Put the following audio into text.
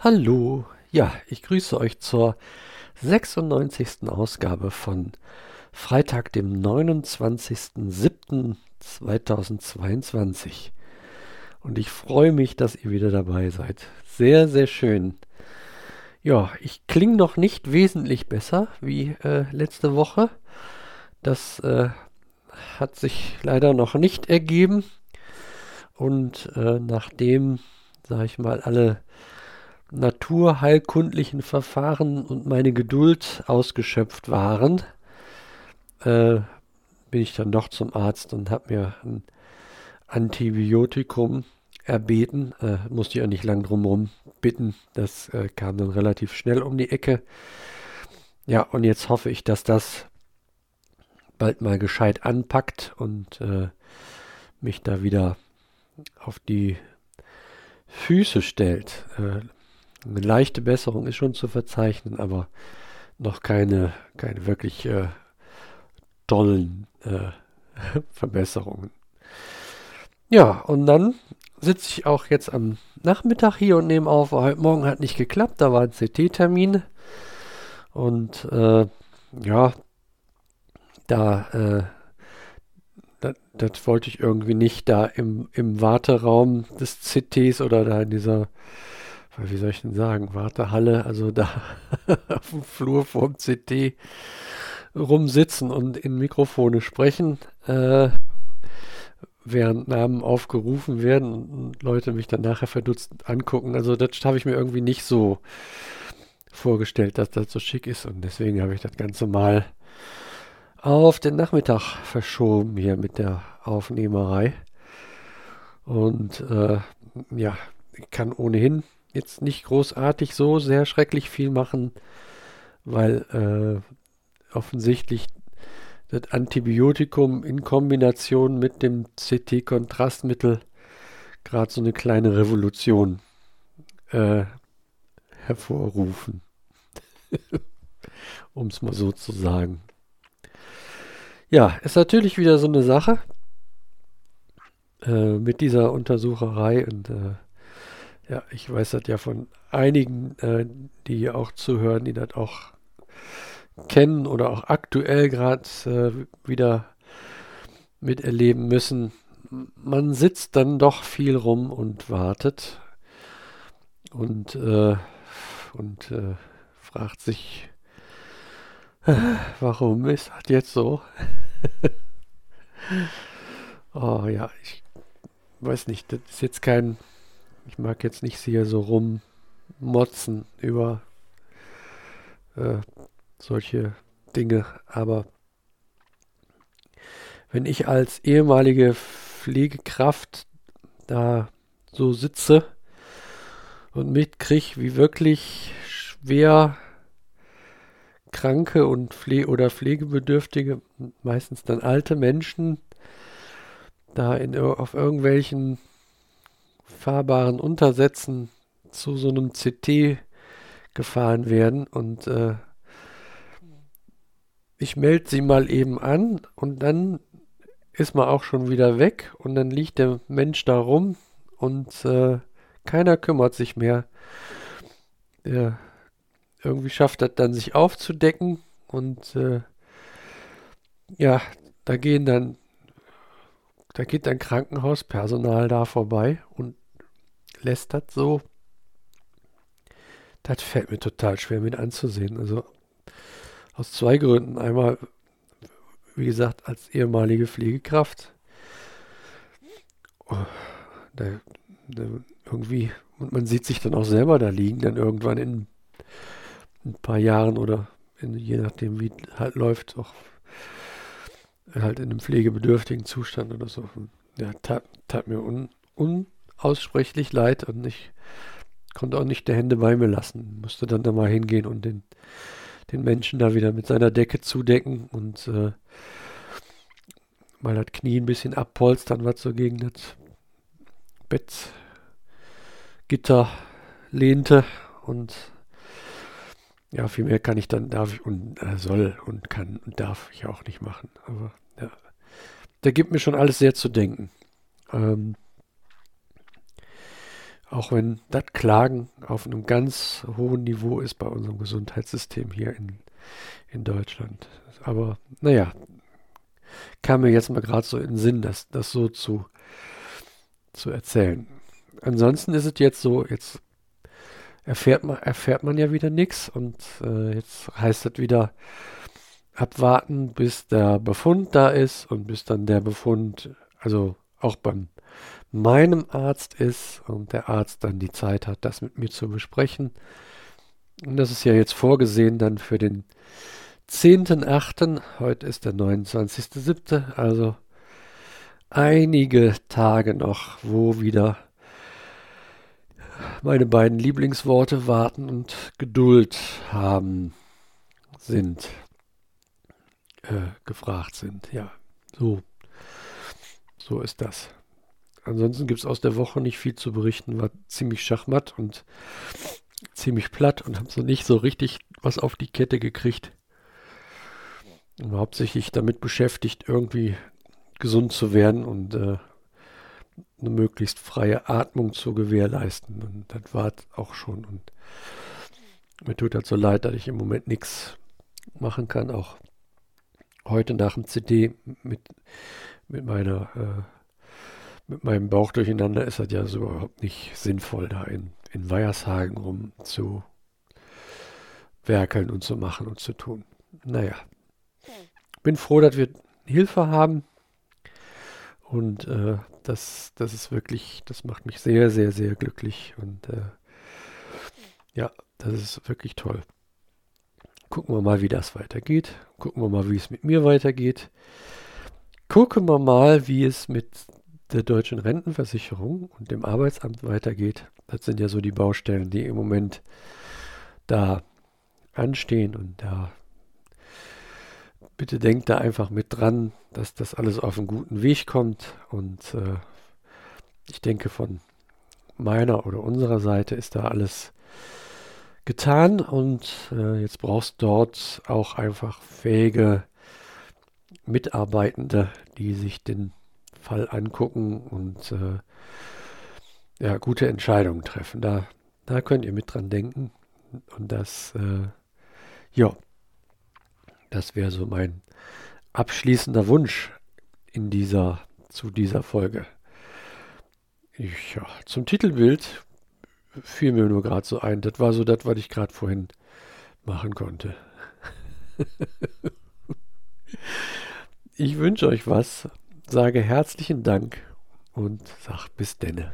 Hallo, ja, ich grüße euch zur 96. Ausgabe von Freitag, dem 29.07.2022. Und ich freue mich, dass ihr wieder dabei seid. Sehr, sehr schön. Ja, ich klinge noch nicht wesentlich besser wie äh, letzte Woche. Das äh, hat sich leider noch nicht ergeben. Und äh, nachdem, sage ich mal, alle naturheilkundlichen Verfahren und meine Geduld ausgeschöpft waren, äh, bin ich dann doch zum Arzt und habe mir ein Antibiotikum erbeten. Äh, musste ich auch nicht lang drumherum bitten. Das äh, kam dann relativ schnell um die Ecke. Ja, und jetzt hoffe ich, dass das bald mal gescheit anpackt und äh, mich da wieder auf die Füße stellt. Äh, eine leichte Besserung ist schon zu verzeichnen, aber noch keine, keine wirklich äh, tollen äh, Verbesserungen. Ja, und dann sitze ich auch jetzt am Nachmittag hier und nehme auf. Heute Morgen hat nicht geklappt, da war ein CT-Termin. Und äh, ja, da, äh, das, wollte ich irgendwie nicht da im, im Warteraum des CTs oder da in dieser wie soll ich denn sagen, Wartehalle, also da auf dem Flur vorm CT rumsitzen und in Mikrofone sprechen, äh, während Namen aufgerufen werden und Leute mich dann nachher verdutzt angucken. Also das habe ich mir irgendwie nicht so vorgestellt, dass das so schick ist und deswegen habe ich das Ganze mal auf den Nachmittag verschoben hier mit der Aufnehmerei. Und äh, ja, ich kann ohnehin jetzt nicht großartig so sehr schrecklich viel machen, weil äh, offensichtlich das Antibiotikum in Kombination mit dem CT-Kontrastmittel gerade so eine kleine Revolution äh, hervorrufen. um es mal so zu sagen. Ja, ist natürlich wieder so eine Sache äh, mit dieser Untersucherei und äh, ja, ich weiß das ja von einigen, äh, die auch zuhören, die das auch kennen oder auch aktuell gerade äh, wieder miterleben müssen. Man sitzt dann doch viel rum und wartet und, äh, und äh, fragt sich, warum ist das jetzt so? oh ja, ich weiß nicht, das ist jetzt kein ich mag jetzt nicht hier so rummotzen über äh, solche Dinge, aber wenn ich als ehemalige Pflegekraft da so sitze und mitkriege, wie wirklich schwer kranke und Pfle oder pflegebedürftige, meistens dann alte Menschen, da in, auf irgendwelchen fahrbaren Untersätzen zu so einem CT gefahren werden und äh, ich melde sie mal eben an und dann ist man auch schon wieder weg und dann liegt der Mensch da rum und äh, keiner kümmert sich mehr. Der irgendwie schafft das dann sich aufzudecken und äh, ja, da gehen dann, da geht dann Krankenhauspersonal da vorbei und lässt das so. Das fällt mir total schwer mit anzusehen. Also aus zwei Gründen. Einmal, wie gesagt, als ehemalige Pflegekraft. Oh, da, da irgendwie, und man sieht sich dann auch selber da liegen, dann irgendwann in ein paar Jahren oder in, je nachdem, wie halt läuft, auch halt in einem pflegebedürftigen Zustand oder so. Ja, tat, tat mir un, un, aussprechlich leid und ich konnte auch nicht die Hände bei mir lassen. Musste dann da mal hingehen und den, den Menschen da wieder mit seiner Decke zudecken und äh, mal das Knie ein bisschen abpolstern, was so gegen das Bettgitter lehnte und ja, viel mehr kann ich dann, darf ich und äh, soll und kann und darf ich auch nicht machen. Aber ja, der gibt mir schon alles sehr zu denken. Ähm, auch wenn das Klagen auf einem ganz hohen Niveau ist bei unserem Gesundheitssystem hier in, in Deutschland. Aber naja, kam mir jetzt mal gerade so in den Sinn, das, das so zu, zu erzählen. Ansonsten ist es jetzt so, jetzt erfährt man, erfährt man ja wieder nichts und äh, jetzt heißt es wieder abwarten, bis der Befund da ist und bis dann der Befund, also auch beim meinem Arzt ist und der Arzt dann die Zeit hat, das mit mir zu besprechen. Und das ist ja jetzt vorgesehen dann für den 10.8. Heute ist der 29.7. Also einige Tage noch, wo wieder meine beiden Lieblingsworte warten und Geduld haben sind, äh, gefragt sind. Ja, so, so ist das. Ansonsten gibt es aus der Woche nicht viel zu berichten. War ziemlich schachmatt und ziemlich platt und habe so nicht so richtig was auf die Kette gekriegt. Und hauptsächlich damit beschäftigt, irgendwie gesund zu werden und äh, eine möglichst freie Atmung zu gewährleisten. Und das war auch schon. Und mir tut das so leid, dass ich im Moment nichts machen kann. Auch heute nach dem CD mit, mit meiner äh, mit meinem Bauch durcheinander ist das ja so überhaupt nicht sinnvoll, da in, in Weiershagen rum zu werkeln und zu machen und zu tun. Naja, bin froh, dass wir Hilfe haben. Und äh, das, das ist wirklich, das macht mich sehr, sehr, sehr glücklich. Und äh, ja, das ist wirklich toll. Gucken wir mal, wie das weitergeht. Gucken wir mal, wie es mit mir weitergeht. Gucken wir mal, wie es mit der deutschen Rentenversicherung und dem Arbeitsamt weitergeht. Das sind ja so die Baustellen, die im Moment da anstehen. Und da bitte denkt da einfach mit dran, dass das alles auf einen guten Weg kommt. Und äh, ich denke von meiner oder unserer Seite ist da alles getan. Und äh, jetzt brauchst dort auch einfach fähige Mitarbeitende, die sich den Fall angucken und äh, ja, gute Entscheidungen treffen. Da, da könnt ihr mit dran denken. Und das, äh, ja, das wäre so mein abschließender Wunsch in dieser, zu dieser Folge. Ich, ja, zum Titelbild fiel mir nur gerade so ein. Das war so das, was ich gerade vorhin machen konnte. ich wünsche euch was sage herzlichen Dank und sag bis denne.